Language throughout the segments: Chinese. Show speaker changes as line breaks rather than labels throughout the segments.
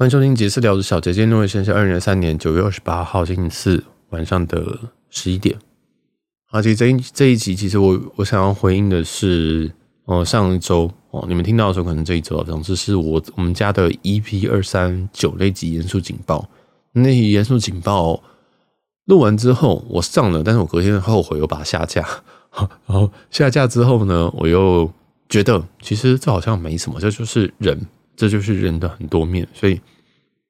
欢迎收听《杰私聊的小姐》，今天现在是二零二三年九月二十八号星期四晚上的十一点。啊，其实这一这一集，其实我我想要回应的是，哦，上一周哦，你们听到的时候，可能这一周，总之是我我们家的 EP 二三九那集严肃警报。那集严肃警报录完之后，我上了，但是我隔天后悔，我把它下架。然后下架之后呢，我又觉得其实这好像没什么，这就是人。这就是人的很多面，所以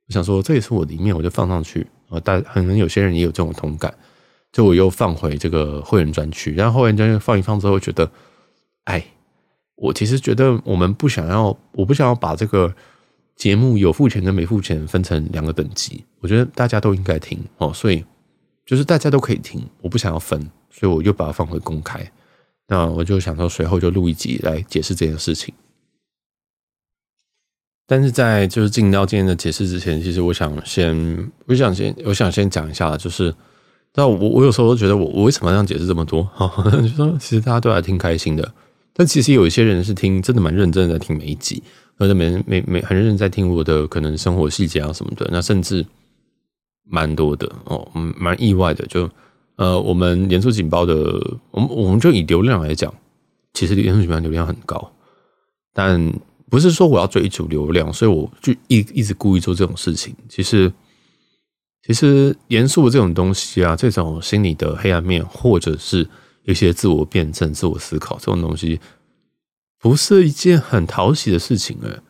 我想说，这也是我的一面，我就放上去啊。但可能有些人也有这种同感，就我又放回这个会员专区，然后会员专区放一放之后，觉得，哎，我其实觉得我们不想要，我不想要把这个节目有付钱跟没付钱分成两个等级，我觉得大家都应该听哦，所以就是大家都可以听，我不想要分，所以我就把它放回公开。那我就想说，随后就录一集来解释这件事情。但是在就是进到今天的解释之前，其实我想先，我想先，我想先讲一下，就是，但我我有时候都觉得我我为什么要这样解释这么多？哈，就说其实大家都还挺开心的，但其实有一些人是听真的蛮认真的在听每一集，或者每每每很认真在听我的可能生活细节啊什么的，那甚至蛮多的哦，蛮意外的。就呃，我们严肃警报的，我们我们就以流量来讲，其实严肃警报流量很高，但。不是说我要追逐流量，所以我就一一直故意做这种事情。其实，其实严肃的这种东西啊，这种心理的黑暗面，或者是一些自我辩证、自我思考这种东西，不是一件很讨喜的事情诶。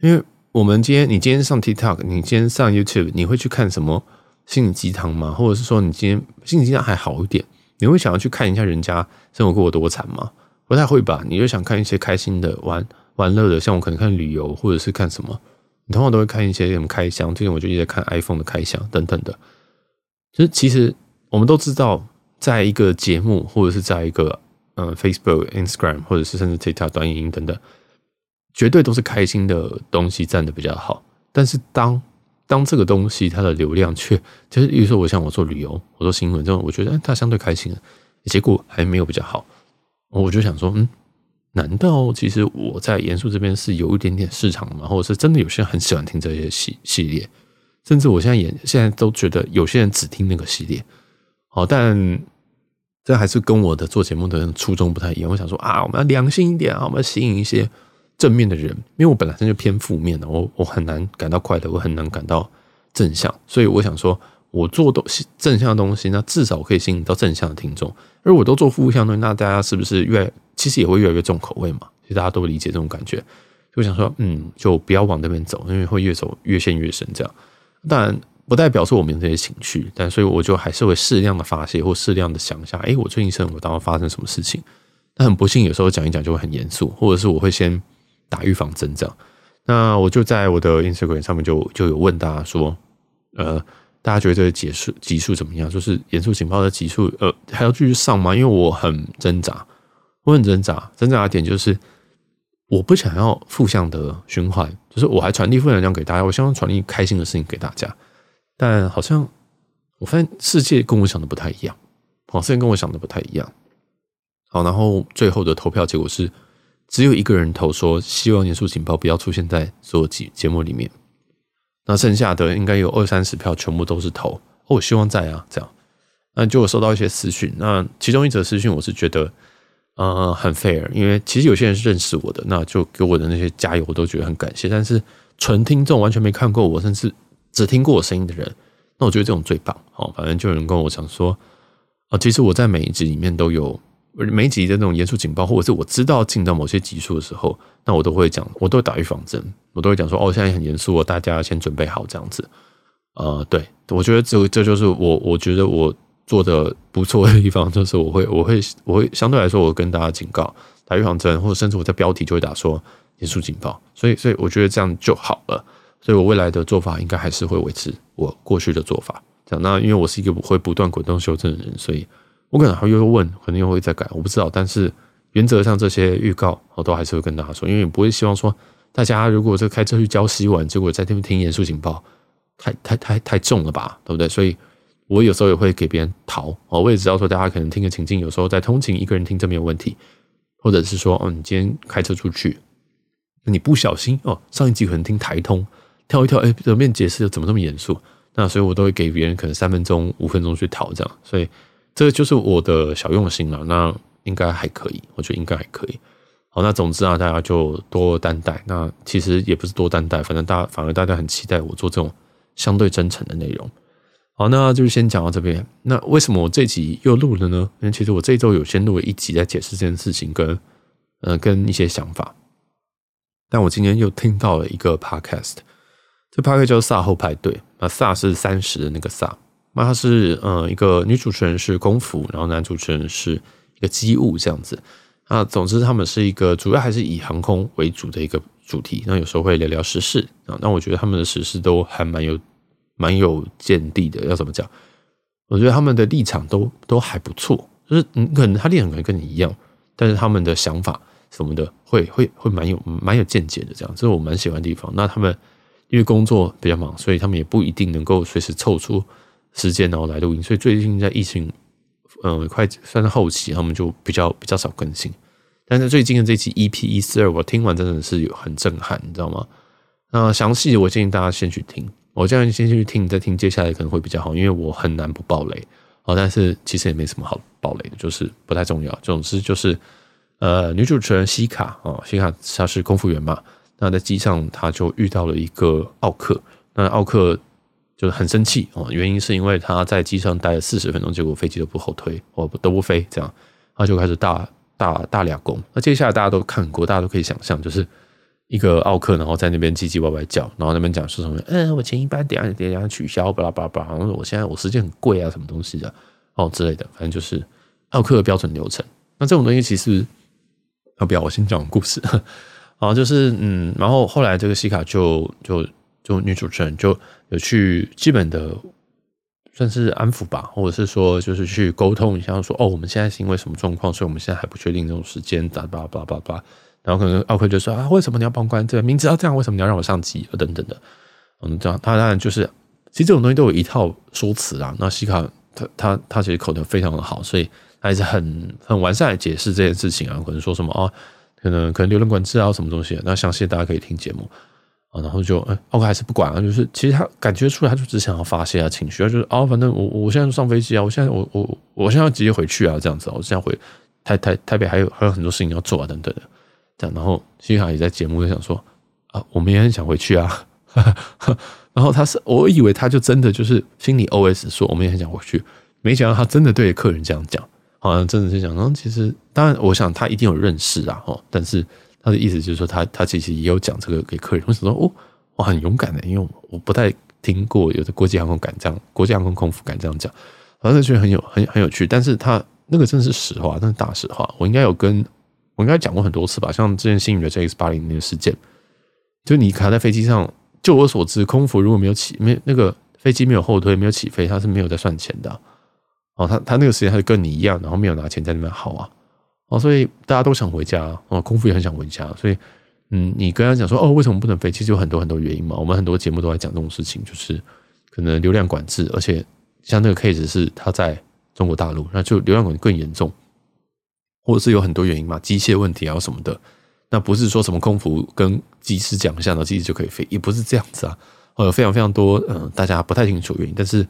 因为我们今天，你今天上 TikTok，你今天上 YouTube，你会去看什么心理鸡汤吗？或者是说，你今天心理鸡汤还好一点，你会想要去看一下人家生活过得多惨吗？不太会吧？你就想看一些开心的玩。玩乐的，像我可能看旅游，或者是看什么，你通常都会看一些什么开箱。最近我就一直在看 iPhone 的开箱等等的。就是其实我们都知道，在一个节目，或者是在一个嗯 Facebook、Instagram，或者是甚至 TikTok 短影音等等，绝对都是开心的东西占的比较好。但是当当这个东西它的流量却就是，比如说我像我做旅游，我做新闻这种，我觉得它相对开心，结果还没有比较好，我就想说，嗯。难道其实我在严肃这边是有一点点市场吗？或者是真的有些人很喜欢听这些系系列？甚至我现在也现在都觉得有些人只听那个系列。好，但这还是跟我的做节目的初衷不太一样。我想说啊，我们要良心一点啊，我们要吸引一些正面的人，因为我本来就偏负面的，我我很难感到快乐，我很难感到正向，所以我想说，我做东西正向的东西，那至少可以吸引到正向的听众。而我都做负向的东西，那大家是不是越其实也会越来越重口味嘛？其实大家都理解这种感觉，就想说，嗯，就不要往那边走，因为会越走越陷越深。这样，当然不代表说我没有这些情绪，但所以我就还是会适量的发泄，或适量的想一下，哎，我最近生活当中发生什么事情？但很不幸，有时候讲一讲就会很严肃，或者是我会先打预防针这样。那我就在我的 Instagram 上面就就有问大家说，呃。大家觉得这个集数集数怎么样？就是严肃警报的集数，呃，还要继续上吗？因为我很挣扎，我很挣扎，挣扎的点就是我不想要负向的循环，就是我还传递负能量给大家，我希望传递开心的事情给大家，但好像我发现世界跟我想的不太一样，好，世界跟我想的不太一样。好，然后最后的投票结果是只有一个人投说希望严肃警报不要出现在所有节节目里面。那剩下的应该有二三十票，全部都是投哦。我希望在啊，这样。那就有收到一些私讯。那其中一则私讯，我是觉得，呃，很 fair，因为其实有些人是认识我的，那就给我的那些加油，我都觉得很感谢。但是纯听众完全没看过我，甚至只听过我声音的人，那我觉得这种最棒。好，反正就有人跟我讲说，啊，其实我在每一集里面都有。每一集的那种严肃警报，或者是我知道进到某些集数的时候，那我都会讲，我都会打预防针，我都会讲说，哦，现在很严肃哦，大家先准备好这样子。呃，对，我觉得这这就是我，我觉得我做的不错的地方，就是我会，我会，我会相对来说，我跟大家警告，打预防针，或者甚至我在标题就会打说严肃警报，所以，所以我觉得这样就好了。所以我未来的做法应该还是会维持我过去的做法。这样，那因为我是一个不会不断滚动修正的人，所以。我可能还会又问，可能又会再改，我不知道。但是原则上这些预告，我都还是会跟大家说，因为你不会希望说大家如果这开车去礁溪玩，结果在这边听严肃警报，太太太太重了吧，对不对？所以我有时候也会给别人逃。我也知道说大家可能听个情境，有时候在通勤一个人听这没有问题，或者是说，哦，你今天开车出去，你不小心哦，上一集可能听台通，跳一跳，哎，表面解释怎么这么严肃？那所以我都会给别人可能三分钟、五分钟去逃这样，所以这就是我的小用心了。那应该还可以，我觉得应该还可以。好，那总之啊，大家就多担待。那其实也不是多担待，反正大反而大家很期待我做这种相对真诚的内容。好，那就先讲到这边。那为什么我这集又录了呢？因为其实我这周有先录了一集在解释这件事情，跟呃跟一些想法。但我今天又听到了一个 podcast，这 podcast 叫萨“后派对”。那“萨”是三十的那个“萨”。那他是呃一个女主持人是功夫，然后男主持人是一个机务这样子。那总之他们是一个主要还是以航空为主的一个主题。那有时候会聊聊时事啊。那我觉得他们的时事都还蛮有。蛮有见地的，要怎么讲？我觉得他们的立场都都还不错，就是你可能他立场可能跟你一样，但是他们的想法什么的会会会蛮有蛮有见解的，这样这是我蛮喜欢的地方。那他们因为工作比较忙，所以他们也不一定能够随时凑出时间然后来录音。所以最近在疫情嗯快算是后期，他们就比较比较少更新。但是最近的这期 EP 一四二，我听完真的是有很震撼，你知道吗？那详细我建议大家先去听。我这样先去听，再听接下来可能会比较好，因为我很难不爆雷哦。但是其实也没什么好爆雷的，就是不太重要。总之就是，呃，女主持人西卡哦，西卡她是空服员嘛，那在机上她就遇到了一个奥克，那奥克就很生气哦，原因是因为他在机上待了四十分钟，结果飞机都不后推，哦，都不飞，这样他就开始大大大俩攻。那接下来大家都看过，大家都可以想象，就是。一个奥克，然后在那边唧唧歪歪叫，然后那边讲说什么，嗯，我前一班等下等下取消，巴拉巴拉巴拉，然后我现在我时间很贵啊，什么东西的哦之类的，反正就是奥克的标准流程。那这种东西其实，要不要我先讲故事？啊，就是嗯，然后后来这个西卡就就就女主持人就有去基本的算是安抚吧，或者是说就是去沟通一下，说哦，我们现在是因为什么状况，所以我们现在还不确定这种时间，巴拉巴拉巴拉巴。然后可能奥克就说啊，为什么你要帮关？这个，明知道这样，为什么你要让我上机？等等的，嗯，这样他当然就是，其实这种东西都有一套说辞啊。那西卡他他他其实口条非常的好，所以他还是很很完善的解释这件事情啊。可能说什么啊，可能可能流量管制啊，什么东西？那详细大家可以听节目啊。然后就哎，奥克还是不管啊，就是其实他感觉出来，他就只想要发泄啊情绪啊，就是啊，反正我我现在上飞机啊，我现在我我我现在要直接回去啊，这样子，我现在回台台台北还有还有很多事情要做啊，等等的。然后幸好也在节目就想说啊，我们也很想回去啊。然后他是，我以为他就真的就是心里 OS 说，我们也很想回去。没想到他真的对客人这样讲，好像真的是讲。然后其实当然，我想他一定有认识啊，哦，但是他的意思就是说他，他其实也有讲这个给客人。我想说，哦，我很勇敢的，因为我不太听过有的国际航空敢这样，国际航空空服敢这样讲，反正觉得很有很很有趣。但是他那个真的是实话，那是大实话。我应该有跟。我应该讲过很多次吧，像之前新宇的 JX80 那个事件，就你卡在飞机上，就我所知，空服如果没有起，没那个飞机没有后退，没有起飞，他是没有在算钱的。哦，他他那个时间他就跟你一样，然后没有拿钱在那边耗啊。哦，所以大家都想回家，哦，空服也很想回家，所以嗯，你跟他讲说哦，为什么不能飞？其实有很多很多原因嘛。我们很多节目都在讲这种事情，就是可能流量管制，而且像那个 case 是他在中国大陆，那就流量管制更严重。或者是有很多原因嘛，机械问题啊什么的，那不是说什么空服跟机师讲一下，然后机师就可以飞，也不是这样子啊。有非常非常多，嗯，大家不太清楚原因。但是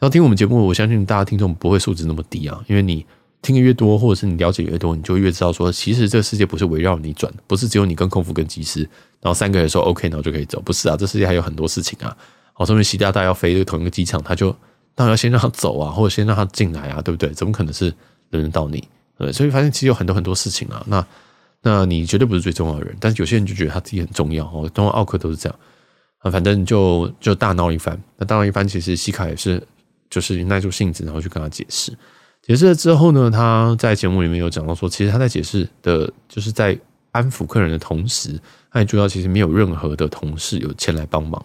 要听我们节目，我相信大家听众不会素质那么低啊，因为你听得越多，或者是你了解越多，你就越知道说，其实这个世界不是围绕你转，不是只有你跟空服跟机师，然后三个人说 OK，然后就可以走，不是啊，这世界还有很多事情啊。好，说明习大大要飞同一个机场，他就当然要先让他走啊，或者先让他进来啊，对不对？怎么可能是轮得到你？对，所以发现其实有很多很多事情啊。那那你绝对不是最重要的人，但是有些人就觉得他自己很重要哦。通常奥克都是这样啊，反正就就大闹一番。那大闹一番，其实西卡也是就是耐住性子，然后去跟他解释。解释了之后呢，他在节目里面有讲到说，其实他在解释的，就是在安抚客人的同时，他也知道其实没有任何的同事有前来帮忙。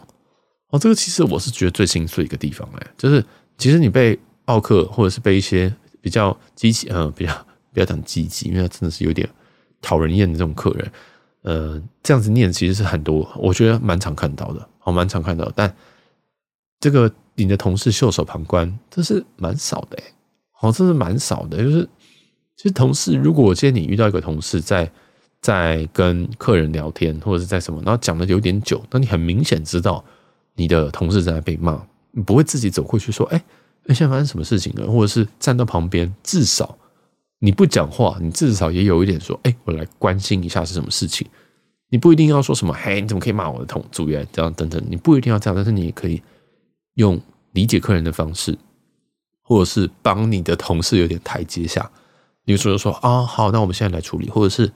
哦，这个其实我是觉得最心碎一个地方哎，就是其实你被奥克或者是被一些比较机器嗯比较。不要讲积极，因为他真的是有点讨人厌的这种客人。呃，这样子念其实是很多，我觉得蛮常看到的，好，蛮常看到。但这个你的同事袖手旁观，这是蛮少的，哎，好，这是蛮少的。就是其实同事，如果我今天你遇到一个同事在在跟客人聊天，或者是在什么，然后讲的有点久，那你很明显知道你的同事在被骂，你不会自己走过去说：“哎，哎，现在发生什么事情了？”或者是站到旁边，至少你不讲话，你至少也有一点说：“哎，我来关心一下是什么事情。”你不一定要说什么“嘿，你怎么可以骂我的同组员？”这样等等，你不一定要这样，但是你也可以用理解客人的方式，或者是帮你的同事有点台阶下。比如说说啊，好，那我们现在来处理，或者是。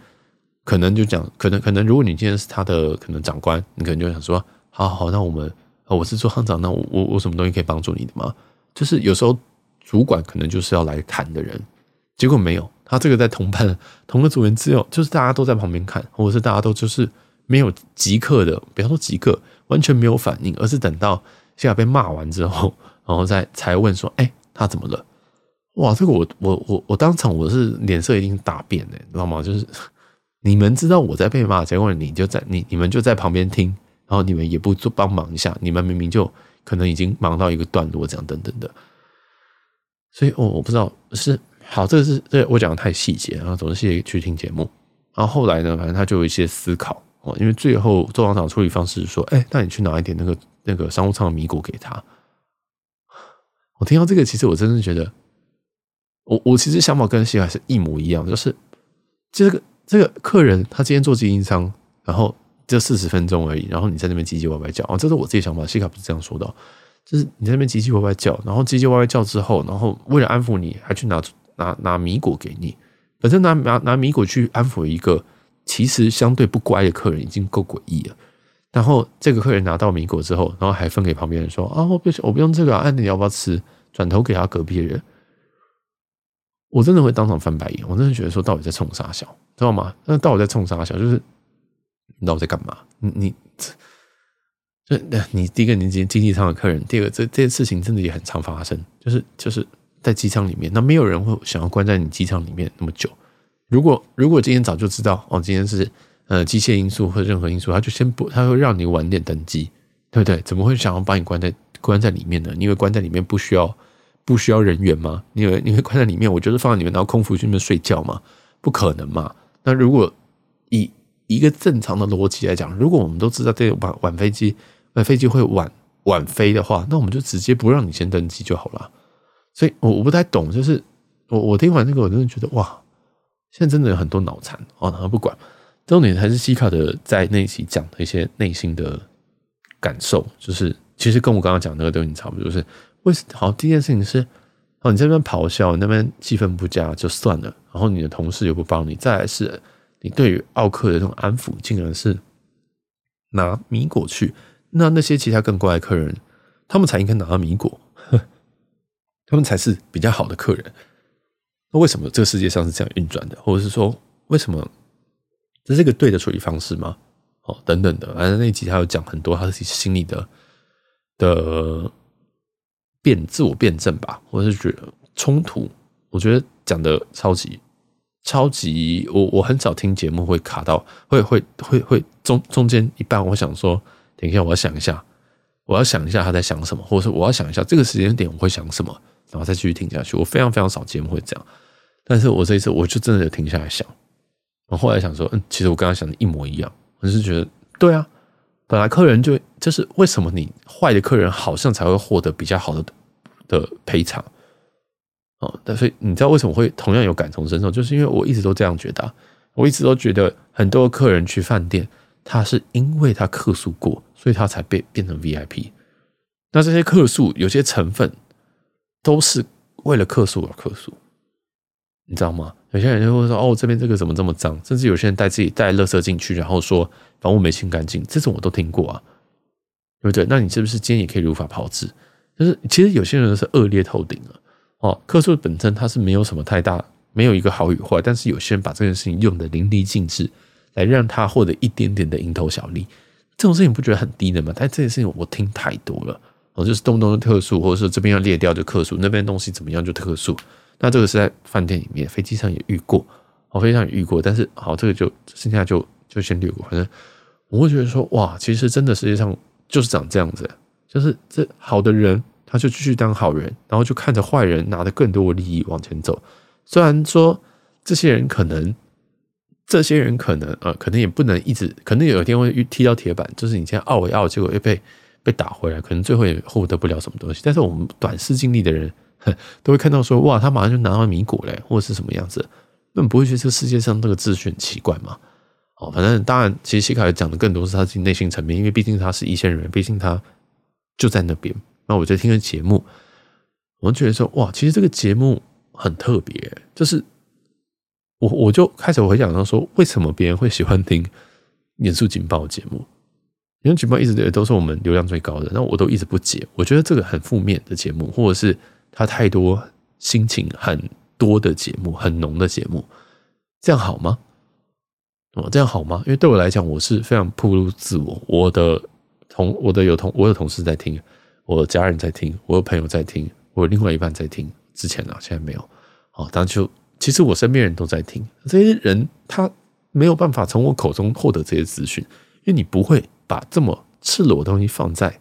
可能就讲，可能可能，如果你今天是他的可能长官，你可能就想说，好好，那我们，我是做行长，那我我我什么东西可以帮助你的吗？就是有时候主管可能就是要来谈的人，结果没有，他这个在同班同个组员只有就是大家都在旁边看，或者是大家都就是没有即刻的，比方说即刻完全没有反应，而是等到现在被骂完之后，然后再才问说，哎，他怎么了？哇，这个我我我我当场我是脸色已经大变的，你知道吗？就是。你们知道我在被骂，结果你就在你你们就在旁边听，然后你们也不做帮忙一下，你们明明就可能已经忙到一个段落，这样等等的。所以，我我不知道是好，这个是这、我讲的太细节，然后总是谢谢去听节目。然后后来呢，反正他就有一些思考哦，因为最后周行长处理方式是说，哎，那你去拿一点那个那个商务舱的米果给他。我听到这个，其实我真的觉得，我我其实想法跟西海是一模一样，就是这个。这个客人他今天坐经营舱，然后就四十分钟而已，然后你在那边唧唧歪歪叫啊，这是我自己想法。西卡不是这样说的，就是你在那边唧唧歪歪叫，然后唧唧歪歪叫之后，然后为了安抚你，还去拿拿拿米果给你。本身拿拿拿米果去安抚一个其实相对不乖的客人，已经够诡异了。然后这个客人拿到米果之后，然后还分给旁边人说啊，我不我不用这个，啊，你要不要吃？转头给他隔壁的人。我真的会当场翻白眼，我真的觉得说到底在冲啥笑，知道吗？那到底在冲啥笑？就是你知道我在干嘛？你你这你第一个你经经济舱的客人，第二个这这件事情真的也很常发生，就是就是在机舱里面，那没有人会想要关在你机舱里面那么久。如果如果今天早就知道哦，今天是呃机械因素或任何因素，他就先不，他会让你晚点登机，对不对？怎么会想要把你关在关在里面呢？因为关在里面不需要。不需要人员吗？你会你会关在里面？我就是放在里面，然后空服去那边睡觉吗？不可能嘛！那如果以一个正常的逻辑来讲，如果我们都知道这晚晚飞机，晚飞机会晚晚飞的话，那我们就直接不让你先登机就好了。所以我我不太懂，就是我我听完这个，我真的觉得哇，现在真的有很多脑残哦。然后不管重点还是西卡的在那一期讲的一些内心的感受，就是其实跟我刚刚讲那个东西差不多，就是。为什好，第一件事情是，哦，你这边咆哮，那边气氛不佳就算了，然后你的同事又不帮你，再来是，你对于奥克的这种安抚，竟然是拿米果去，那那些其他更乖的客人，他们才应该拿到米果，他们才是比较好的客人。那为什么这个世界上是这样运转的？或者是说，为什么这是一个对的处理方式吗？哦，等等的，反正那集他有讲很多他自己心里的的。辩自我辩证吧，我是觉得冲突，我觉得讲的超级超级，我我很少听节目会卡到，会会会会中中间一半，我想说，等一下我要想一下，我要想一下他在想什么，或者说我要想一下这个时间点我会想什么，然后再继续听下去。我非常非常少节目会这样，但是我这一次我就真的有停下来想，我后来想说，嗯，其实我跟他想的一模一样，我是觉得对啊。本来客人就就是为什么你坏的客人好像才会获得比较好的的赔偿哦，但是你知道为什么会同样有感同身受？就是因为我一直都这样觉得，我一直都觉得很多客人去饭店，他是因为他客诉过，所以他才被变成 VIP。那这些客诉有些成分都是为了客诉而客诉，你知道吗？有些人就会说：“哦，这边这个怎么这么脏？”甚至有些人带自己带垃圾进去，然后说房屋没清干净，这种我都听过啊，对不对？那你是不是今天也可以如法炮制？就是其实有些人是恶劣透顶了哦。客诉本身它是没有什么太大，没有一个好与坏，但是有些人把这件事情用得淋漓尽致，来让他获得一点点的蝇头小利，这种事情不觉得很低的吗？但这件事情我听太多了哦，就是动不动就特殊，或者说这边要裂掉就特殊，那边东西怎么样就特殊。那这个是在饭店里面，飞机上也遇过，我飞机上也遇过。但是好，这个就剩下就就先略过。反正我会觉得说，哇，其实真的世界上就是长这样子，就是这好的人他就继续当好人，然后就看着坏人拿的更多的利益往前走。虽然说这些人可能这些人可能呃，可能也不能一直，可能有一天会踢到铁板，就是你现在傲一傲，结果又被被打回来，可能最后也获得不了什么东西。但是我们短视经历的人，都会看到说，哇，他马上就拿到米果嘞，或者是什么样子，那你不会觉得这个世界上这个秩序很奇怪吗？哦，反正当然，其实西卡讲的更多是他自己内心层面，因为毕竟他是一线人员，毕竟他就在那边。那我就听了节目，我觉得说，哇，其实这个节目很特别，就是。我我就开始回想到说，为什么别人会喜欢听严肃警报节目？因为举报一直也都是我们流量最高的，那我都一直不解。我觉得这个很负面的节目，或者是他太多心情很多的节目，很浓的节目，这样好吗？哦，这样好吗？因为对我来讲，我是非常暴露自我。我的同我的有同我有同事在听，我的家人在听，我有朋友在听，我另外一半在听。之前啊，现在没有。哦，当然就。其实我身边人都在听，这些人他没有办法从我口中获得这些资讯，因为你不会把这么赤裸的东西放在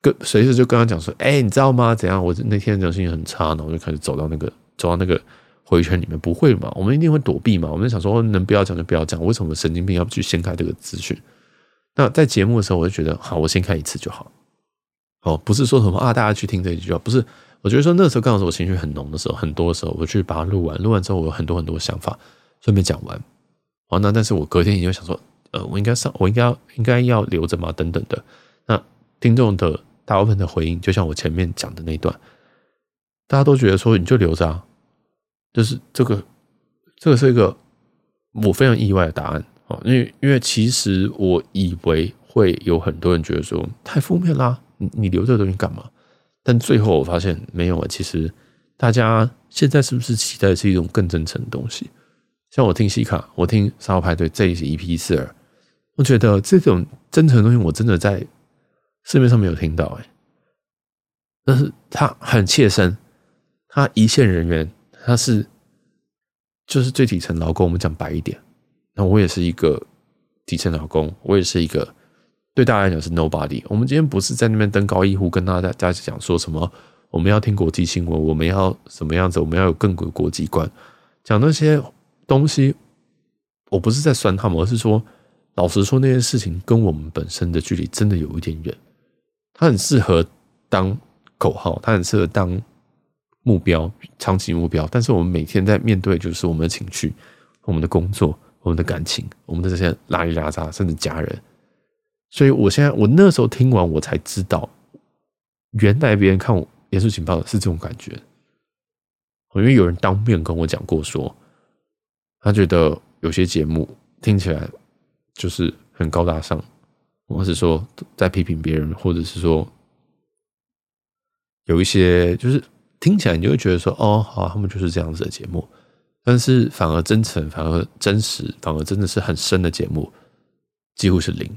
跟随时就跟他讲说，哎，你知道吗？怎样？我那天心情很差，然后我就开始走到那个走到那个回圈里面，不会嘛？我们一定会躲避嘛？我们想说，能不要讲就不要讲，为什么神经病要去掀开这个资讯？那在节目的时候，我就觉得，好，我先看一次就好。哦，不是说什么啊，大家去听这一句话，不是。我觉得说那时候刚好是我情绪很浓的时候，很多的时候，我去把它录完，录完之后我有很多很多想法，顺便讲完。好，那但是我隔天也就想说，呃，我应该上，我应该应该要留着吗？等等的。那听众的大部分的回应，就像我前面讲的那段，大家都觉得说你就留着啊，就是这个这个是一个我非常意外的答案啊，因为因为其实我以为会有很多人觉得说太负面啦，你你留这个东西干嘛？但最后我发现没有啊，其实大家现在是不是期待的是一种更真诚的东西？像我听西卡，我听沙发派对这一集 EP 四二，我觉得这种真诚的东西我真的在市面上没有听到哎。但是他很切身，他一线人员，他是就是最底层劳工。我们讲白一点，那我也是一个底层劳工，我也是一个。对大家来讲是 nobody。我们今天不是在那边登高一呼，跟大家讲说什么我们要听国际新闻，我们要什么样子，我们要有更国国际观，讲那些东西。我不是在酸他们，而是说，老实说，那件事情跟我们本身的距离真的有一点远。它很适合当口号，它很适合当目标，长期目标。但是我们每天在面对，就是我们的情绪、我们的工作、我们的感情、我们的这些拉里拉杂，甚至家人。所以，我现在我那时候听完，我才知道，原来别人看我严肃情报是这种感觉。因为有人当面跟我讲过，说他觉得有些节目听起来就是很高大上，或是说在批评别人，或者是说有一些就是听起来你就会觉得说，哦，好，他们就是这样子的节目，但是反而真诚，反而真实，反而真的是很深的节目，几乎是零。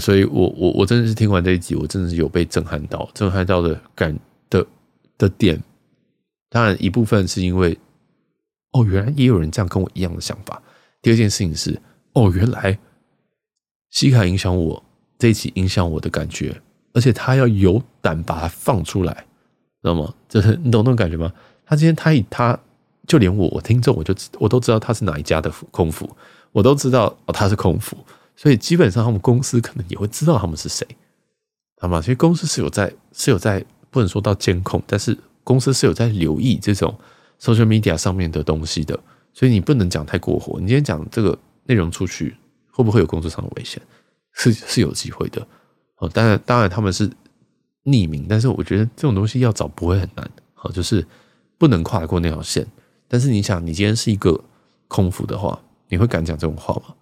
所以我我我真的是听完这一集，我真的是有被震撼到，震撼到的感的的点。当然一部分是因为，哦，原来也有人这样跟我一样的想法。第二件事情是，哦，原来西卡影响我这一集影响我的感觉，而且他要有胆把它放出来，知道吗？就是你懂那种感觉吗？他今天他以他就连我我听众我就我都知道他是哪一家的空服，我都知道哦他是空服。所以基本上，他们公司可能也会知道他们是谁，好吗？其实公司是有在是有在不能说到监控，但是公司是有在留意这种 social media 上面的东西的。所以你不能讲太过火。你今天讲这个内容出去，会不会有工作上的危险？是是有机会的。哦，当然当然他们是匿名，但是我觉得这种东西要找不会很难。好，就是不能跨过那条线。但是你想，你今天是一个空服的话，你会敢讲这种话吗？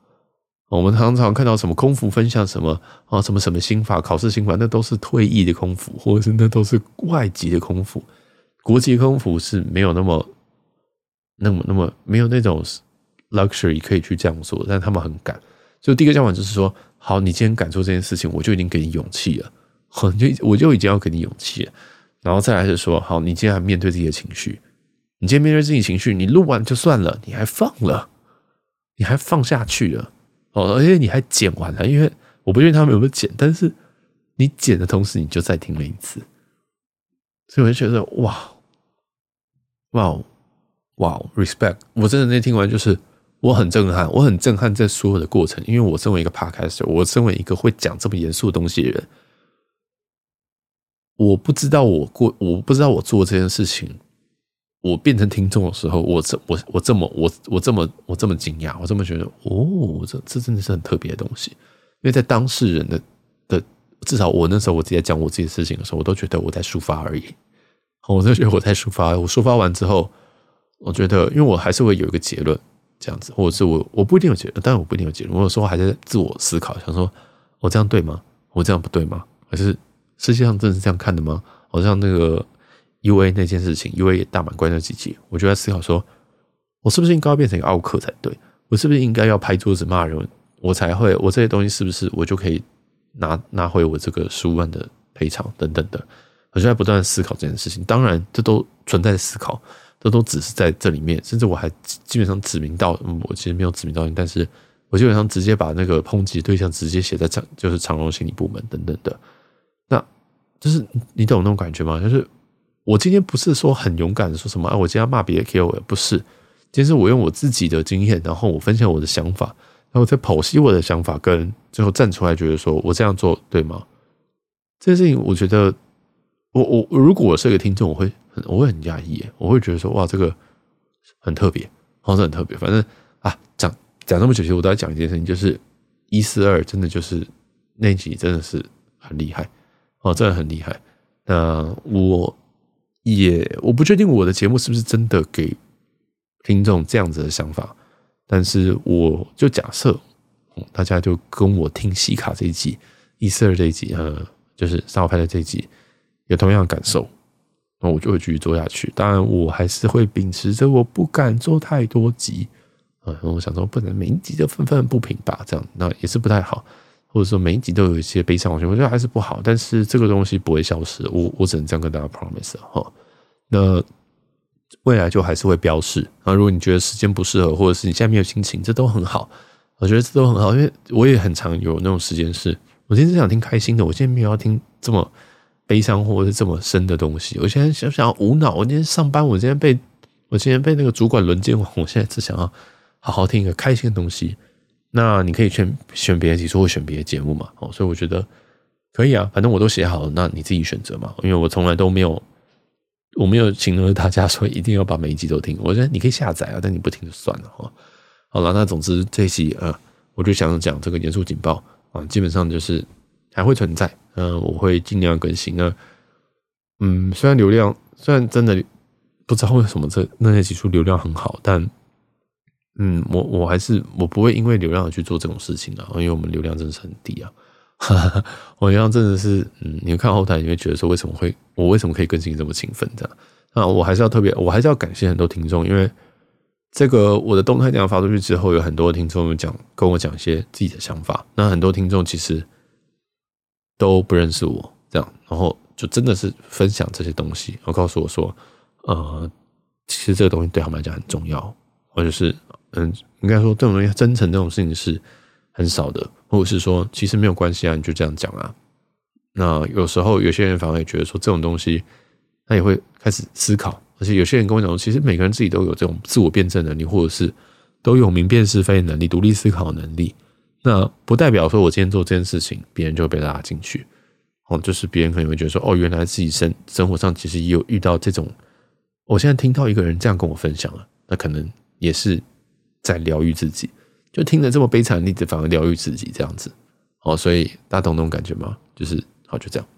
我们常常看到什么空服分享什么啊，什么什么心法考试心法，那都是退役的空服，或者是那都是外籍的空服。国际空服是没有那么、那么、那么没有那种 luxury 可以去这样做，但他们很敢。所以第一个讲法就是说，好，你今天敢做这件事情，我就已经给你勇气了，就我就已经要给你勇气了。然后再来是说，好，你今天还面对自己的情绪，你今天面对自己情绪，你录完就算了，你还放了，你还放下去了。哦，而且你还剪完了，因为我不确定他们有没有剪，但是你剪的同时，你就再听了一次，所以我就觉得哇，哇，哇，respect！我真的那天听完就是我很震撼，我很震撼这所有的过程，因为我身为一个 podcaster，我身为一个会讲这么严肃的东西的人，我不知道我过，我不知道我做这件事情，我变成听众的时候，我这我我这么我我这么我这么惊讶，我这么觉得，哦，这这真的是很特别的东西，因为在当事人的的至少我那时候我自己在讲我自己的事情的时候，我都觉得我在抒发而已，我都觉得我在抒发，我抒发完之后。我觉得，因为我还是会有一个结论，这样子，或者是我我不一定有结论，但我不一定有结论。我有时候还在自我思考，想说，我这样对吗？我这样不对吗？还是世界上真的是这样看的吗？好像那个 U A 那件事情，U A 大满贯那几集，我就在思考说，我是不是应该要变成一个奥克才对？我是不是应该要拍桌子骂人，我才会，我这些东西是不是我就可以拿拿回我这个十五万的赔偿等等的？我就在不断思考这件事情。当然，这都存在思考。这都只是在这里面，甚至我还基本上指名道，我其实没有指名道姓，但是我基本上直接把那个抨击对象直接写在长，就是长荣心理部门等等的。那就是你懂那种感觉吗？就是我今天不是说很勇敢的说什么啊，我今天要骂别的 K.O. 不是，今天是我用我自己的经验，然后我分享我的想法，然后再剖析我的想法，跟最后站出来觉得说我这样做对吗？这件事情，我觉得我我如果我是一个听众，我会。我会很讶异，我会觉得说哇，这个很特别，好像很特别。反正啊，讲讲那么久，其实我都在讲一件事情，就是一四二真的就是那集真的是很厉害哦，真的很厉害。那我也我不确定我的节目是不是真的给听众这样子的想法，但是我就假设大家就跟我听西卡这一集一四二这一集，呃，就是三号拍的这一集有同样的感受。那我就会继续做下去。当然，我还是会秉持着我不敢做太多集啊。我想说，不能每一集都愤愤不平吧？这样那也是不太好。或者说，每一集都有一些悲伤，我觉得还是不好。但是这个东西不会消失，我我只能这样跟大家 promise 哈。那未来就还是会标示啊。如果你觉得时间不适合，或者是你现在没有心情，这都很好。我觉得这都很好，因为我也很常有那种时间是，我今天是想听开心的，我今天没有要听这么。悲伤或者是这么深的东西，我现在想想要无脑。我今天上班，我今天被我今天被那个主管轮奸完，我现在只想要好好听一个开心的东西。那你可以选选别的集数或选别的节目嘛？哦，所以我觉得可以啊，反正我都写好了，那你自己选择嘛。因为我从来都没有我没有请求大家说一定要把每一集都听。我觉得你可以下载啊，但你不听就算了哈。好了，那总之这一集呃，我就想讲这个严肃警报啊，基本上就是还会存在。嗯，我会尽量更新啊。嗯，虽然流量虽然真的不知道为什么这那些集数流量很好，但嗯，我我还是我不会因为流量而去做这种事情啊，因为我们流量真的是很低啊。哈哈，我流量真的是，嗯，你看后台你会觉得说，为什么会我为什么可以更新这么勤奋这样？那我还是要特别，我还是要感谢很多听众，因为这个我的动态这样发出去之后，有很多听众讲跟我讲一些自己的想法。那很多听众其实。都不认识我，这样，然后就真的是分享这些东西，然后告诉我说，呃，其实这个东西对他们来讲很重要，或者是，嗯，应该说这种东西真诚这种事情是很少的，或者是说其实没有关系啊，你就这样讲啊。那有时候有些人反而也觉得说这种东西，他也会开始思考，而且有些人跟我讲，其实每个人自己都有这种自我辩证能力，或者是都有明辨是非能力、独立思考能力。那不代表说，我今天做这件事情，别人就会被拉进去。哦，就是别人可能会觉得说，哦，原来自己生生活上其实也有遇到这种。我现在听到一个人这样跟我分享了，那可能也是在疗愈自己。就听了这么悲惨的例子，反而疗愈自己这样子。哦，所以大家懂那种感觉吗？就是好，就这样。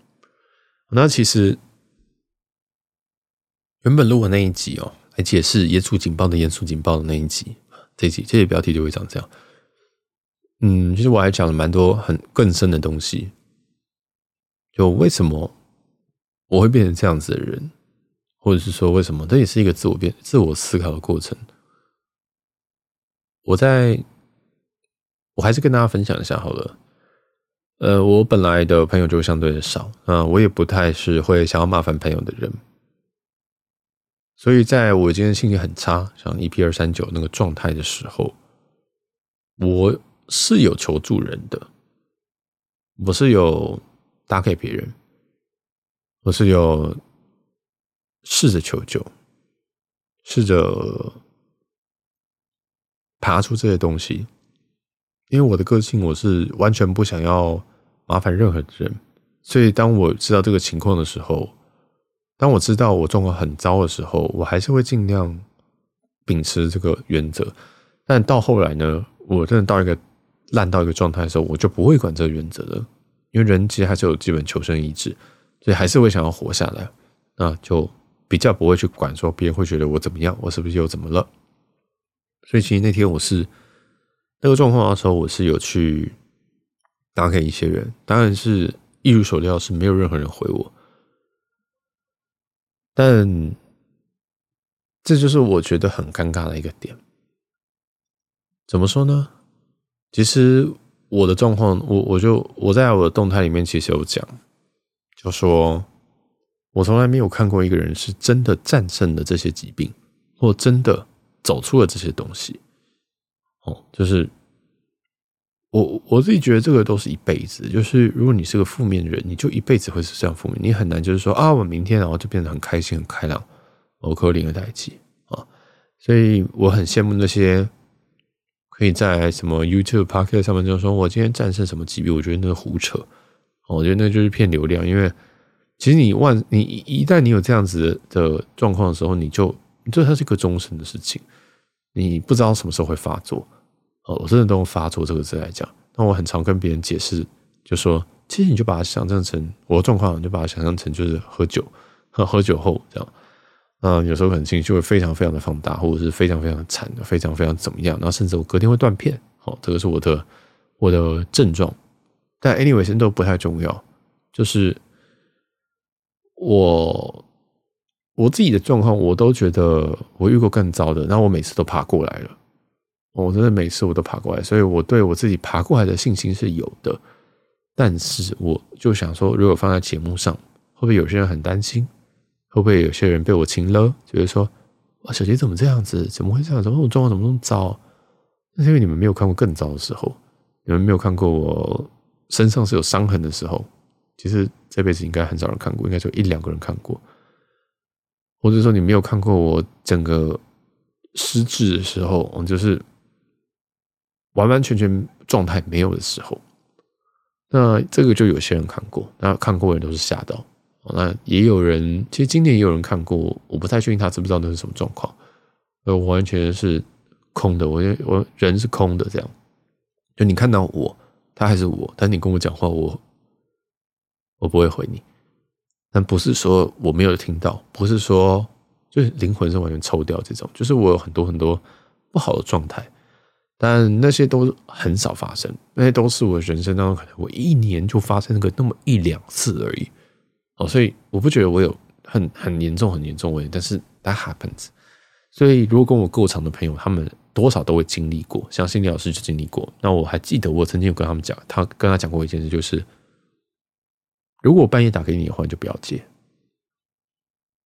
那其实原本录的那一集哦，来解释严肃警报的严肃警报的那一集，这一集这些标题就会长这样。嗯，其实我还讲了蛮多很更深的东西，就为什么我会变成这样子的人，或者是说为什么，这也是一个自我变、自我思考的过程。我在，我还是跟大家分享一下好了。呃，我本来的朋友就相对的少，啊，我也不太是会想要麻烦朋友的人，所以在我今天心情很差，像 EP 二三九那个状态的时候，我。是有求助人的，我是有打给别人，我是有试着求救，试着爬出这些东西。因为我的个性，我是完全不想要麻烦任何人，所以当我知道这个情况的时候，当我知道我状况很糟的时候，我还是会尽量秉持这个原则。但到后来呢，我真的到一个烂到一个状态的时候，我就不会管这个原则了。因为人其实还是有基本求生意志，所以还是会想要活下来。那就比较不会去管说别人会觉得我怎么样，我是不是又怎么了。所以其实那天我是。那个状况的时候，我是有去打给一些人，当然是一如所料，是没有任何人回我。但这就是我觉得很尴尬的一个点。怎么说呢？其实我的状况，我我就我在我的动态里面其实有讲，就说我从来没有看过一个人是真的战胜了这些疾病，或真的走出了这些东西。哦，就是我我自己觉得这个都是一辈子。就是如果你是个负面的人，你就一辈子会是这样负面，你很难就是说啊，我明天然后就变得很开心、很开朗，我可以领个代志啊。所以我很羡慕那些可以在什么 YouTube、Podcast 上面就说我今天战胜什么疾病，我觉得那是胡扯。我觉得那就是骗流量，因为其实你万你一旦你有这样子的状况的时候，你就你觉得它是一个终身的事情。你不知道什么时候会发作，哦，我真的都用“发作”这个字来讲。那我很常跟别人解释，就说，其实你就把它想象成我的状况，你就把它想象成就是喝酒，喝喝酒后这样。那有时候可能情绪会非常非常的放大，或者是非常非常的惨，非常非常怎么样，然后甚至我隔天会断片。好，这个是我的我的症状。但 anyway，现在都不太重要，就是我。我自己的状况，我都觉得我遇过更糟的，然后我每次都爬过来了。我真的每次我都爬过来，所以我对我自己爬过来的信心是有的。但是我就想说，如果放在节目上，会不会有些人很担心？会不会有些人被我情勒？就是说，哇，小杰怎么这样子？怎么会这样？怎么这种状况怎么那么糟？那是因为你们没有看过更糟的时候，你们没有看过我身上是有伤痕的时候。其实这辈子应该很少人看过，应该就一两个人看过。或者说你没有看过我整个失智的时候，就是完完全全状态没有的时候，那这个就有些人看过，那看过的人都是吓到，那也有人，其实今年也有人看过，我不太确定他知不知道那是什么状况，我完全是空的，我我人是空的，这样，就你看到我，他还是我，但你跟我讲话，我我不会回你。但不是说我没有听到，不是说就是灵魂是完全抽掉这种，就是我有很多很多不好的状态，但那些都很少发生，那些都是我人生当中可能我一年就发生个那么一两次而已。哦，所以我不觉得我有很很严重很严重问题，但是 that happens。所以如果跟我够长的朋友，他们多少都会经历过，像心理老师就经历过。那我还记得我曾经有跟他们讲，他跟他讲过一件事，就是。如果半夜打给你的话，你就不要接。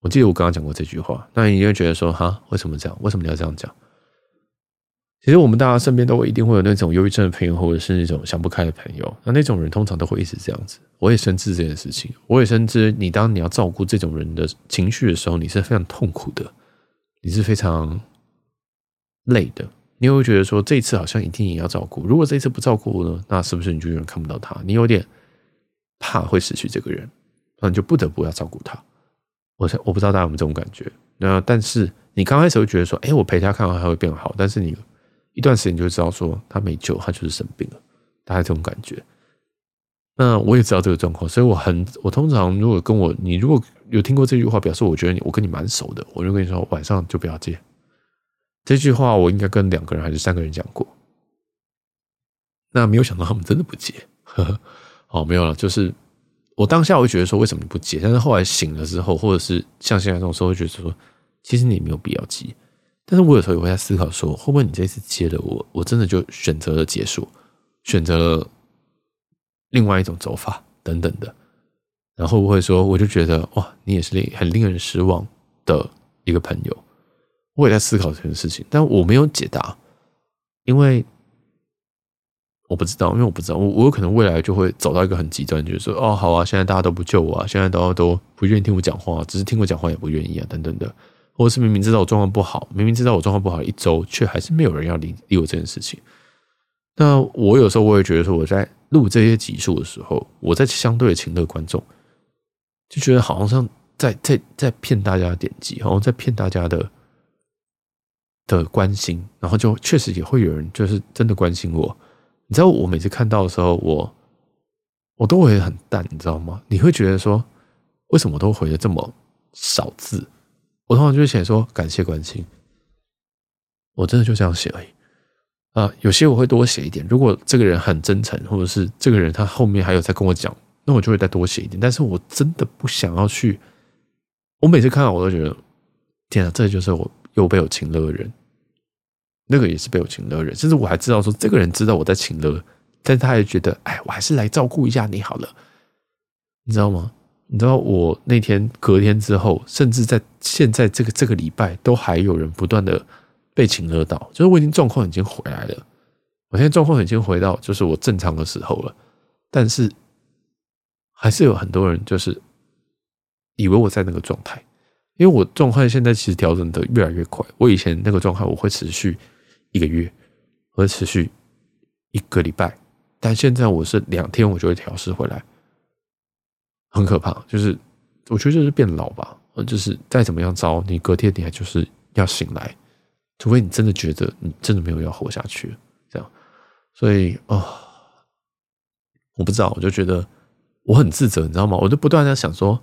我记得我刚刚讲过这句话，那你就会觉得说，哈，为什么这样？为什么你要这样讲？其实我们大家身边都会一定会有那种忧郁症的朋友，或者是那种想不开的朋友。那那种人通常都会一直这样子。我也深知这件事情，我也深知你当你要照顾这种人的情绪的时候，你是非常痛苦的，你是非常累的。你会觉得说，这一次好像一定也要照顾。如果这一次不照顾呢，那是不是你就永远看不到他？你有点。怕会失去这个人，那你就不得不要照顾他。我我不知道大家有没有这种感觉。那但是你刚开始会觉得说，哎，我陪他看完他会变好。但是你一段时间就会知道说，他没救，他就是生病了。大概这种感觉。那我也知道这个状况，所以我很我通常如果跟我你如果有听过这句话，表示我觉得你我跟你蛮熟的，我就跟你说晚上就不要接。这句话我应该跟两个人还是三个人讲过。那没有想到他们真的不接。呵 呵哦，没有了，就是我当下我会觉得说，为什么你不接？但是后来醒了之后，或者是像现在这种时候，会觉得说，其实你没有必要急。但是我有时候也会在思考说，会不会你这次接了我，我真的就选择了结束，选择了另外一种走法等等的。然后会不会说，我就觉得哇，你也是令很令人失望的一个朋友。我也在思考这件事情，但我没有解答，因为。我不知道，因为我不知道，我我有可能未来就会走到一个很极端，就是说，哦，好啊，现在大家都不救我啊，现在大家都不愿意听我讲话，只是听我讲话也不愿意啊，等等的，或是明明知道我状况不好，明明知道我状况不好一周，却还是没有人要理理我这件事情。那我有时候我也觉得说，我在录这些集数的时候，我在相对的请乐观众，就觉得好像在在在骗大家的点击，好像在骗大家的的关心，然后就确实也会有人就是真的关心我。你知道我每次看到的时候，我我都会很淡，你知道吗？你会觉得说，为什么都回的这么少字？我通常就会写说感谢关心，我真的就这样写而已啊。有些我会多写一点，如果这个人很真诚，或者是这个人他后面还有在跟我讲，那我就会再多写一点。但是我真的不想要去，我每次看到我都觉得，天啊，这就是我又被我情勒的人，那个也是被我情勒的人，甚至我还知道说这个人知道我在请了，但他也觉得，哎，我还是来照顾一下你好了，你知道吗？你知道我那天隔天之后，甚至在现在这个这个礼拜，都还有人不断的被请勒到，就是我已经状况已经回来了，我现在状况已经回到就是我正常的时候了，但是还是有很多人就是以为我在那个状态，因为我状态现在其实调整的越来越快，我以前那个状态我会持续一个月，或者持续一个礼拜，但现在我是两天我就会调试回来。很可怕，就是我觉得就是变老吧，就是再怎么样糟，你隔天你还就是要醒来，除非你真的觉得你真的没有要活下去，这样，所以啊、我不知道，我就觉得我很自责，你知道吗？我就不断在想说，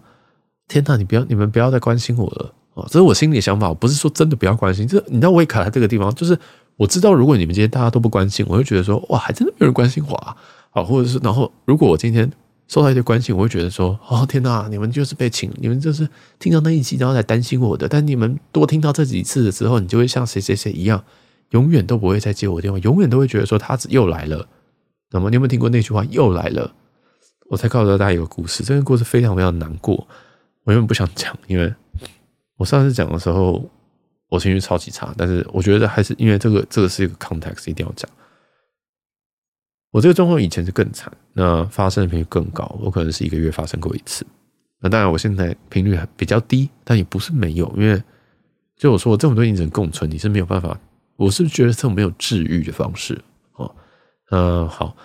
天哪，你不要，你们不要再关心我了啊！这是我心里想法，我不是说真的不要关心，这你知道我也卡在这个地方，就是我知道如果你们今天大家都不关心，我就觉得说，哇，还真的没有人关心我啊，好，或者是然后如果我今天。受到一些关心，我会觉得说：“哦，天哪，你们就是被请，你们就是听到那一集然后来担心我的。但你们多听到这几次的时候，你就会像谁谁谁一样，永远都不会再接我电话，永远都会觉得说他又来了。那么你有没有听过那句话？又来了？我才告诉大家一个故事，这个故事非常非常难过。我原本不想讲，因为我上次讲的时候我情绪超级差，但是我觉得还是因为这个这个是一个 context，一定要讲。”我这个状况以前是更惨，那发生的频率更高，我可能是一个月发生过一次。那当然，我现在频率还比较低，但也不是没有，因为就我说，我这种对你人共存，你是没有办法。我是觉得这种没有治愈的方式哦。嗯，好。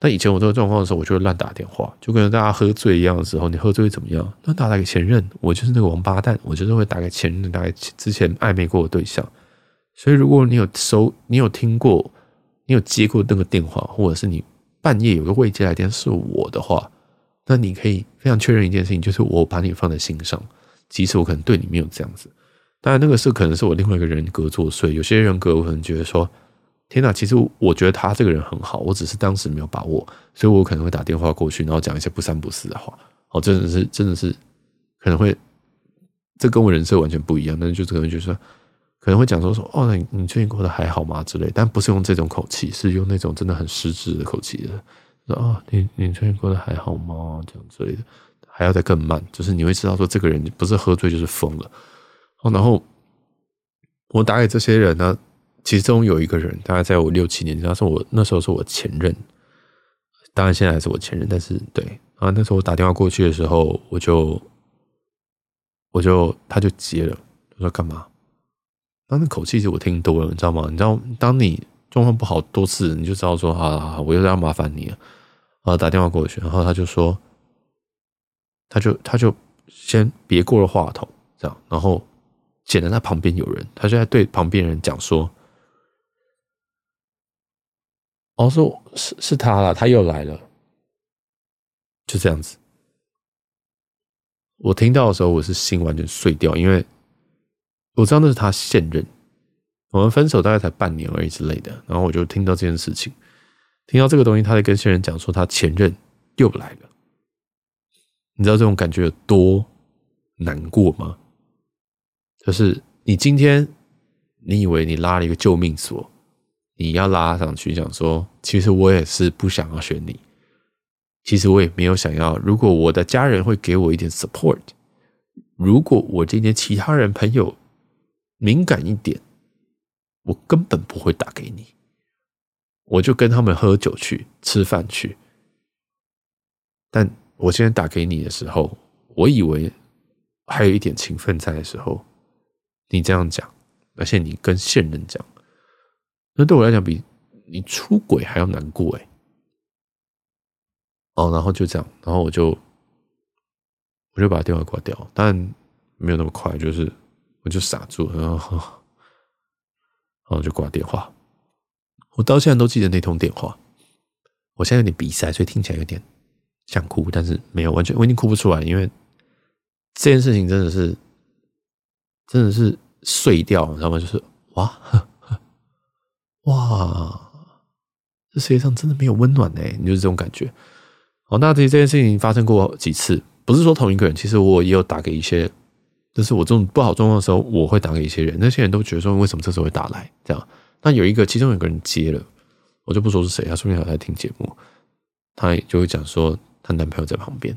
那以前我这个状况的时候，我就会乱打电话，就跟大家喝醉一样的时候，你喝醉会怎么样？那打打给前任，我就是那个王八蛋，我就是会打给前任，打给之前暧昧过的对象。所以，如果你有收，你有听过。你有接过那个电话，或者是你半夜有个未接来电是我的话，那你可以非常确认一件事情，就是我把你放在心上，即使我可能对你没有这样子。当然，那个是可能是我另外一个人格作祟。有些人格我可能觉得说，天哪，其实我觉得他这个人很好，我只是当时没有把握，所以我可能会打电话过去，然后讲一些不三不四的话。哦，真的是，真的是可能会，这跟我人设完全不一样。但是就可能就是说。可能会讲说说哦，你你最近过得还好吗之类，但不是用这种口气，是用那种真的很失职的口气的。说哦，你你最近过得还好吗？这样之类的，还要再更慢，就是你会知道说这个人不是喝醉就是疯了。哦，然后我打给这些人呢，其中有一个人，大概在我六七年前，他是我那时候是我前任，当然现在还是我前任，但是对啊，那时候我打电话过去的时候，我就我就他就接了，他说干嘛？他那口气就我听多了，你知道吗？你知道，当你状况不好多次，你就知道说，啊，我又要麻烦你了。然后打电话过去，然后他就说，他就他就先别过了话筒，这样，然后显得他旁边有人，他就在对旁边人讲说，哦，说是是他了，他又来了，就这样子。我听到的时候，我是心完全碎掉，因为。我知道那是他现任，我们分手大概才半年而已之类的。然后我就听到这件事情，听到这个东西，他在跟现任讲说他前任又来了。你知道这种感觉有多难过吗？就是你今天你以为你拉了一个救命索，你要拉上去讲说，其实我也是不想要选你，其实我也没有想要。如果我的家人会给我一点 support，如果我今天其他人朋友。敏感一点，我根本不会打给你，我就跟他们喝酒去吃饭去。但我现在打给你的时候，我以为还有一点情分在的时候，你这样讲，而且你跟现任讲，那对我来讲比你出轨还要难过哎。哦，然后就这样，然后我就我就把电话挂掉，但没有那么快，就是我就傻住，然后 然后就挂电话。我到现在都记得那通电话。我现在有点鼻塞，所以听起来有点想哭，但是没有完全，我已经哭不出来，因为这件事情真的是真的是碎掉，你知道吗？就是哇呵呵 哇，这世界上真的没有温暖哎，你就是这种感觉。哦，那其实这件事情发生过几次，不是说同一个人。其实我也有打给一些，就是我这种不好状况的时候，我会打给一些人。那些人都觉得说，为什么这时候会打来？这样，那有一个，其中有个人接了，我就不说是谁，他说不定还在听节目，他也就会讲说，他男朋友在旁边。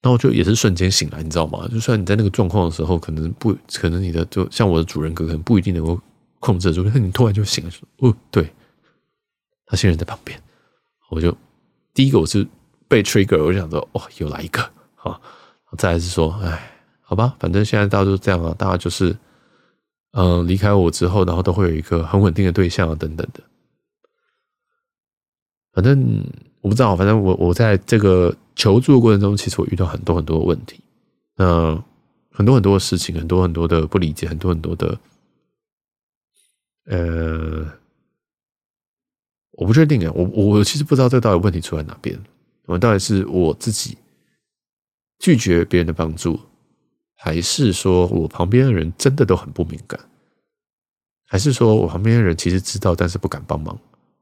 然后我就也是瞬间醒来，你知道吗？就算你在那个状况的时候，可能不可能你的就像我的主人格，可能不一定能够控制住，但你突然就醒了，说，哦，对，他现在在旁边，我就第一个我是。被 trigger，我就想说，哦，又来一个，好，再来是说，哎，好吧，反正现在大家都是这样啊，大家就是，嗯、离开我之后，然后都会有一个很稳定的对象啊，等等的。反正我不知道，反正我我在这个求助的过程中，其实我遇到很多很多的问题，嗯、很多很多的事情，很多很多的不理解，很多很多的，呃，我不确定啊，我我其实不知道这到底问题出在哪边。我到底是我自己拒绝别人的帮助，还是说我旁边的人真的都很不敏感？还是说我旁边的人其实知道，但是不敢帮忙？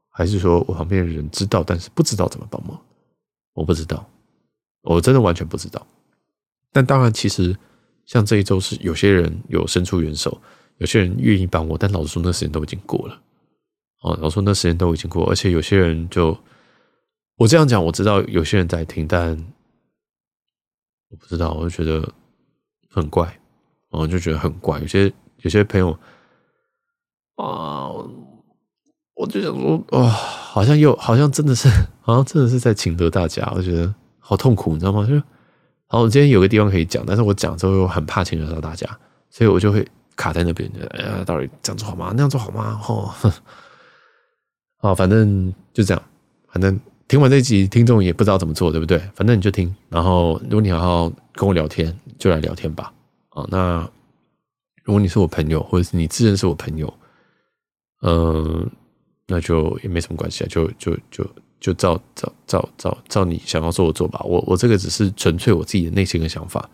还是说我旁边的人知道，但是不知道怎么帮忙？我不知道，我真的完全不知道。但当然，其实像这一周是有些人有伸出援手，有些人愿意帮我，但老实说，那时间都已经过了。哦，老实说，那时间都已经过，而且有些人就。我这样讲，我知道有些人在听，但我不知道，我就觉得很怪，我就觉得很怪。有些有些朋友啊，我就想说，哇，好像又好像真的是，好像真的是在请得大家，我觉得好痛苦，你知道吗？就好，我今天有个地方可以讲，但是我讲之后又很怕请得到大家，所以我就会卡在那边。哎呀，到底这样做好吗？那样做好吗？哦，好，反正就这样，反正。听完这集，听众也不知道怎么做，对不对？反正你就听，然后如果你好好跟我聊天，就来聊天吧。啊，那如果你是我朋友，或者是你自认是我朋友，嗯，那就也没什么关系啊，就就就就照照照照照你想要做的做吧。我我这个只是纯粹我自己的内心的想法，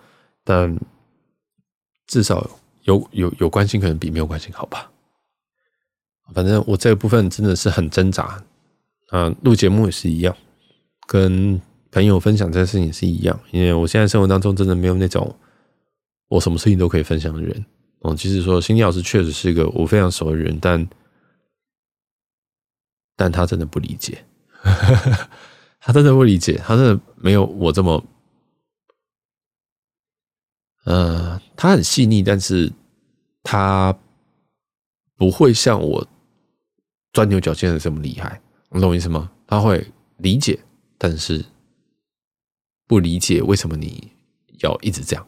但至少有有有关心，可能比没有关心好吧。反正我这个部分真的是很挣扎。啊，录节目也是一样，跟朋友分享这件事情也是一样，因为我现在生活当中真的没有那种我什么事情都可以分享的人。哦，其实说，心理老师确实是一个我非常熟的人，但但他真的不理解，他真的不理解，他真的没有我这么，呃，他很细腻，但是他不会像我钻牛角尖的这么厉害。你懂我意思吗？他会理解，但是不理解为什么你要一直这样，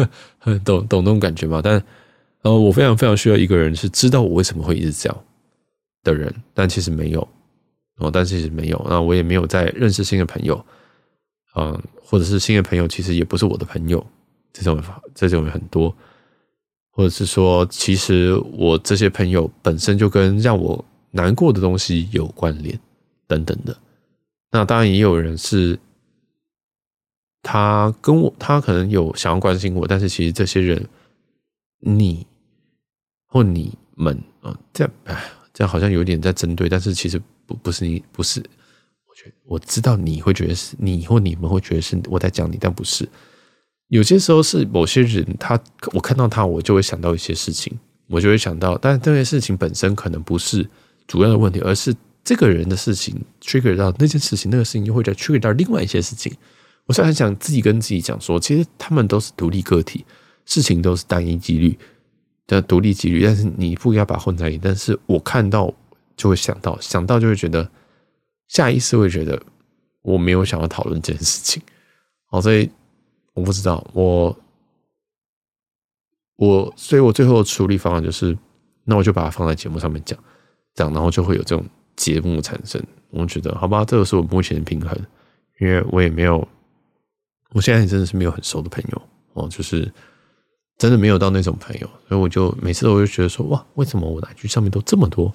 懂懂那种感觉吗？但呃，我非常非常需要一个人是知道我为什么会一直这样的人，但其实没有哦，但其实没有。那我也没有在认识新的朋友，嗯，或者是新的朋友其实也不是我的朋友，这种这种很多，或者是说，其实我这些朋友本身就跟让我。难过的东西有关联，等等的。那当然也有人是，他跟我，他可能有想要关心我，但是其实这些人，你或你们啊，这样，哎，这样好像有点在针对，但是其实不不是你，不是。我觉得我知道你会觉得是你或你们会觉得是我在讲你，但不是。有些时候是某些人，他我看到他，我就会想到一些事情，我就会想到，但这件事情本身可能不是。主要的问题，而是这个人的事情 trigger 到那件事情，那个事情又会再 trigger 到另外一些事情。我虽然想自己跟自己讲说，其实他们都是独立个体，事情都是单一几率的独立几率，但是你不要把它混在一起。但是我看到就会想到，想到就会觉得下意识会觉得我没有想要讨论这件事情。哦，所以我不知道，我我所以，我最后的处理方案就是，那我就把它放在节目上面讲，这样然后就会有这种节目产生。我觉得好吧，这个是我目前的平衡，因为我也没有，我现在真的是没有很熟的朋友哦，就是真的没有到那种朋友，所以我就每次我就觉得说，哇，为什么我的 IG 上面都这么多？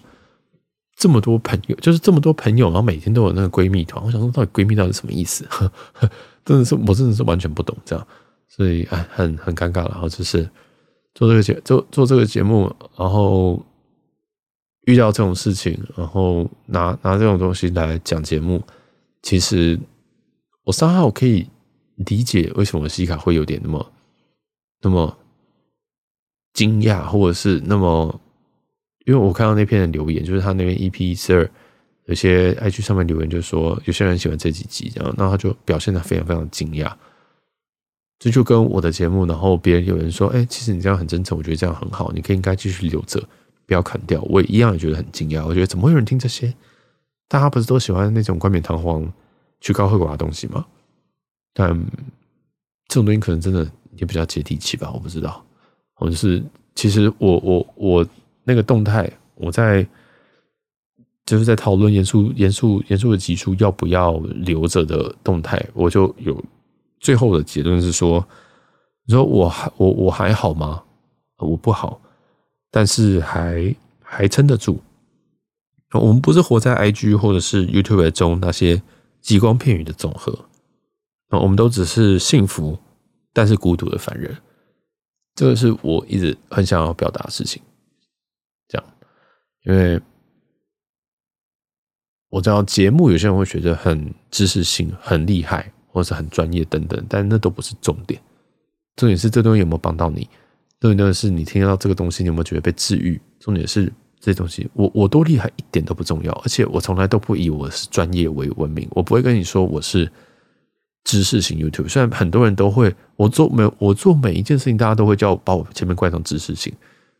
这么多朋友，就是这么多朋友，然后每天都有那个闺蜜团。我想说，到底闺蜜到底什么意思？呵 呵真的是，我真的是完全不懂这样，所以哎，很很尴尬。然后就是做这个节做做这个节目，然后遇到这种事情，然后拿拿这种东西来讲节目，其实我三号可以理解为什么西卡会有点那么那么惊讶，或者是那么。因为我看到那篇的留言，就是他那边 EP 四二有些 IG 上面留言，就说有些人喜欢这几集，然后那他就表现的非常非常惊讶。这就跟我的节目，然后别人有人说：“哎，其实你这样很真诚，我觉得这样很好，你可以应该继续留着，不要砍掉。”我也一样也觉得很惊讶。我觉得怎么会有人听这些？大家不是都喜欢那种冠冕堂皇、去高和寡的东西吗？但这种东西可能真的也比较接地气吧，我不知道。或者是其实我我我。那个动态，我在就是在讨论严肃、严肃、严肃的集数要不要留着的动态，我就有最后的结论是说：你说我还我我还好吗？我不好，但是还还撑得住。我们不是活在 IG 或者是 YouTube 中那些极光片羽的总和，我们都只是幸福但是孤独的凡人。这个是我一直很想要表达的事情。这样因为我知道节目有些人会觉得很知识性、很厉害，或者是很专业等等，但那都不是重点。重点是这东西有没有帮到你？重点是你听到这个东西，你有没有觉得被治愈？重点是这东西，我我多厉害一点都不重要，而且我从来都不以我是专业为闻名。我不会跟你说我是知识型 YouTube，虽然很多人都会，我做每我做每一件事情，大家都会叫我把我前面冠上知识型。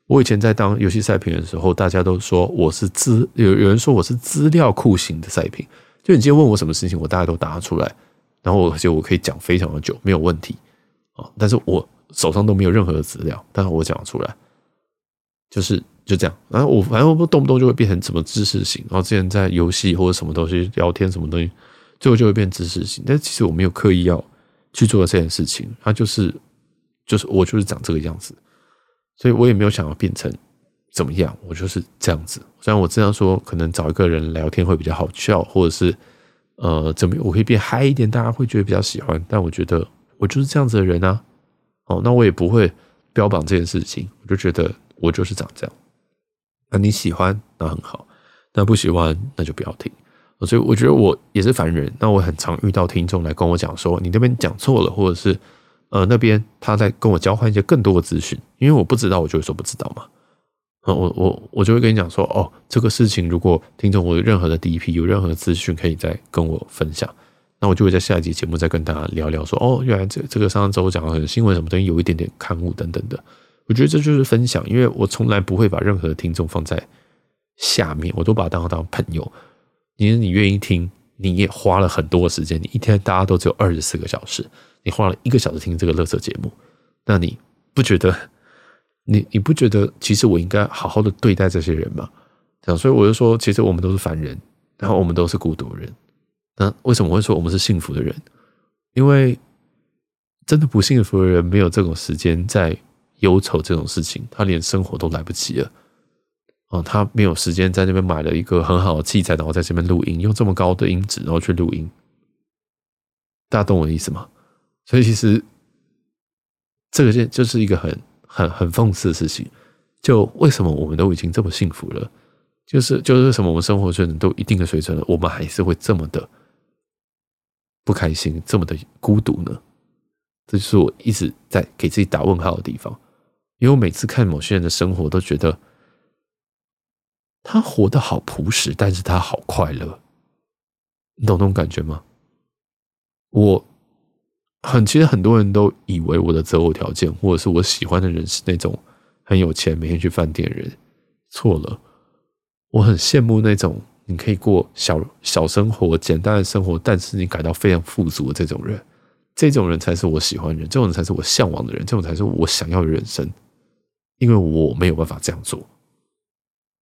我以前在当游戏赛评的时候，大家都说我是资有有人说我是资料库型的赛评，就你今天问我什么事情，我大概都答出来，然后我就我可以讲非常的久，没有问题啊。但是我手上都没有任何的资料，但是我讲出来，就是就这样。然后我反正我动不动就会变成什么知识型，然后之前在游戏或者什么东西聊天什么东西，最后就会变知识型。但其实我没有刻意要去做这件事情，它就是就是我就是长这个样子。所以我也没有想要变成怎么样，我就是这样子。虽然我这样说，可能找一个人聊天会比较好笑，或者是呃，怎么我可以变嗨一点，大家会觉得比较喜欢。但我觉得我就是这样子的人啊。哦，那我也不会标榜这件事情，我就觉得我就是长这样。那你喜欢那很好，那不喜欢那就不要听。所以我觉得我也是凡人。那我很常遇到听众来跟我讲说，你那边讲错了，或者是。呃，那边他在跟我交换一些更多的资讯，因为我不知道，我就会说不知道嘛。我我我就会跟你讲说，哦，这个事情如果听众我有任何的 DP，有任何的资讯可以再跟我分享，那我就会在下一集节目再跟大家聊聊说，哦，原来这这个上周讲的新闻什么东西有一点点刊物等等的，我觉得这就是分享，因为我从来不会把任何的听众放在下面，我都把他当当朋友。你你愿意听，你也花了很多时间，你一天大家都只有二十四个小时。你花了一个小时听这个乐色节目，那你不觉得你你不觉得其实我应该好好的对待这些人吗？这样，所以我就说，其实我们都是凡人，然后我们都是孤独人。那为什么会说我们是幸福的人？因为真的不幸福的人没有这种时间在忧愁这种事情，他连生活都来不及了。啊，他没有时间在那边买了一个很好的器材，然后在这边录音，用这么高的音质，然后去录音。大家懂我的意思吗？所以其实这个件就是一个很很很讽刺的事情。就为什么我们都已经这么幸福了，就是就是为什么我们生活水准都一定的水准了，我们还是会这么的不开心，这么的孤独呢？这就是我一直在给自己打问号的地方。因为我每次看某些人的生活，都觉得他活得好朴实，但是他好快乐。你懂那种感觉吗？我。很，其实很多人都以为我的择偶条件，或者是我喜欢的人是那种很有钱，每天去饭店的人。错了，我很羡慕那种你可以过小小生活、简单的生活，但是你感到非常富足的这种人。这种人才是我喜欢的人，这种人才是我向往的人，这种才是我想要的人生。
因为我没有办法这样做。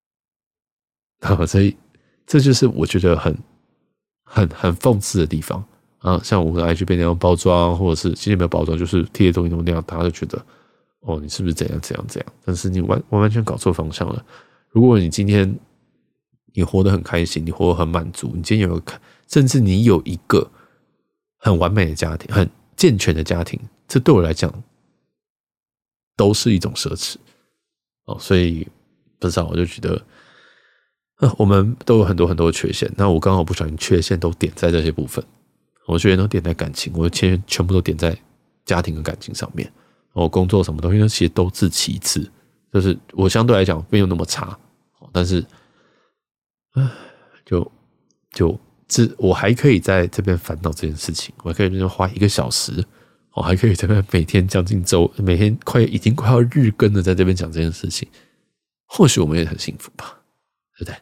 好，所以这就是我觉得很、很、很讽刺的地方啊！像我们的 IG 被那样包装，或者是其实没有包装，就是贴东西都那样，大家就觉得哦，你是不是怎样怎样怎样？但是你完完完全搞错方向了。如果你今天你活得很开心，你活得很满足，你今天有个，甚至你有一个很完美的家庭，很健全的家庭，这对我来讲都是一种奢侈哦。所以不知道，我就觉得。我们都有很多很多缺陷，那我刚好不小心缺陷都点在这些部分，我缺陷都点在感情，我的缺陷全部都点在家庭跟感情上面，我工作什么东西其实都是其次，就是我相对来讲没有那么差，但是，唉，就就这我还可以在这边烦恼这件事情，我还可以在这边花一个小时，我还可以在这边每天将近周，每天快已经快要日更的在这边讲这件事情，或许我们也很幸福吧，对不对？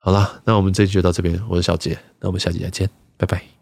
好了，那我们这期就到这边。我是小杰，那我们下期再见，拜拜。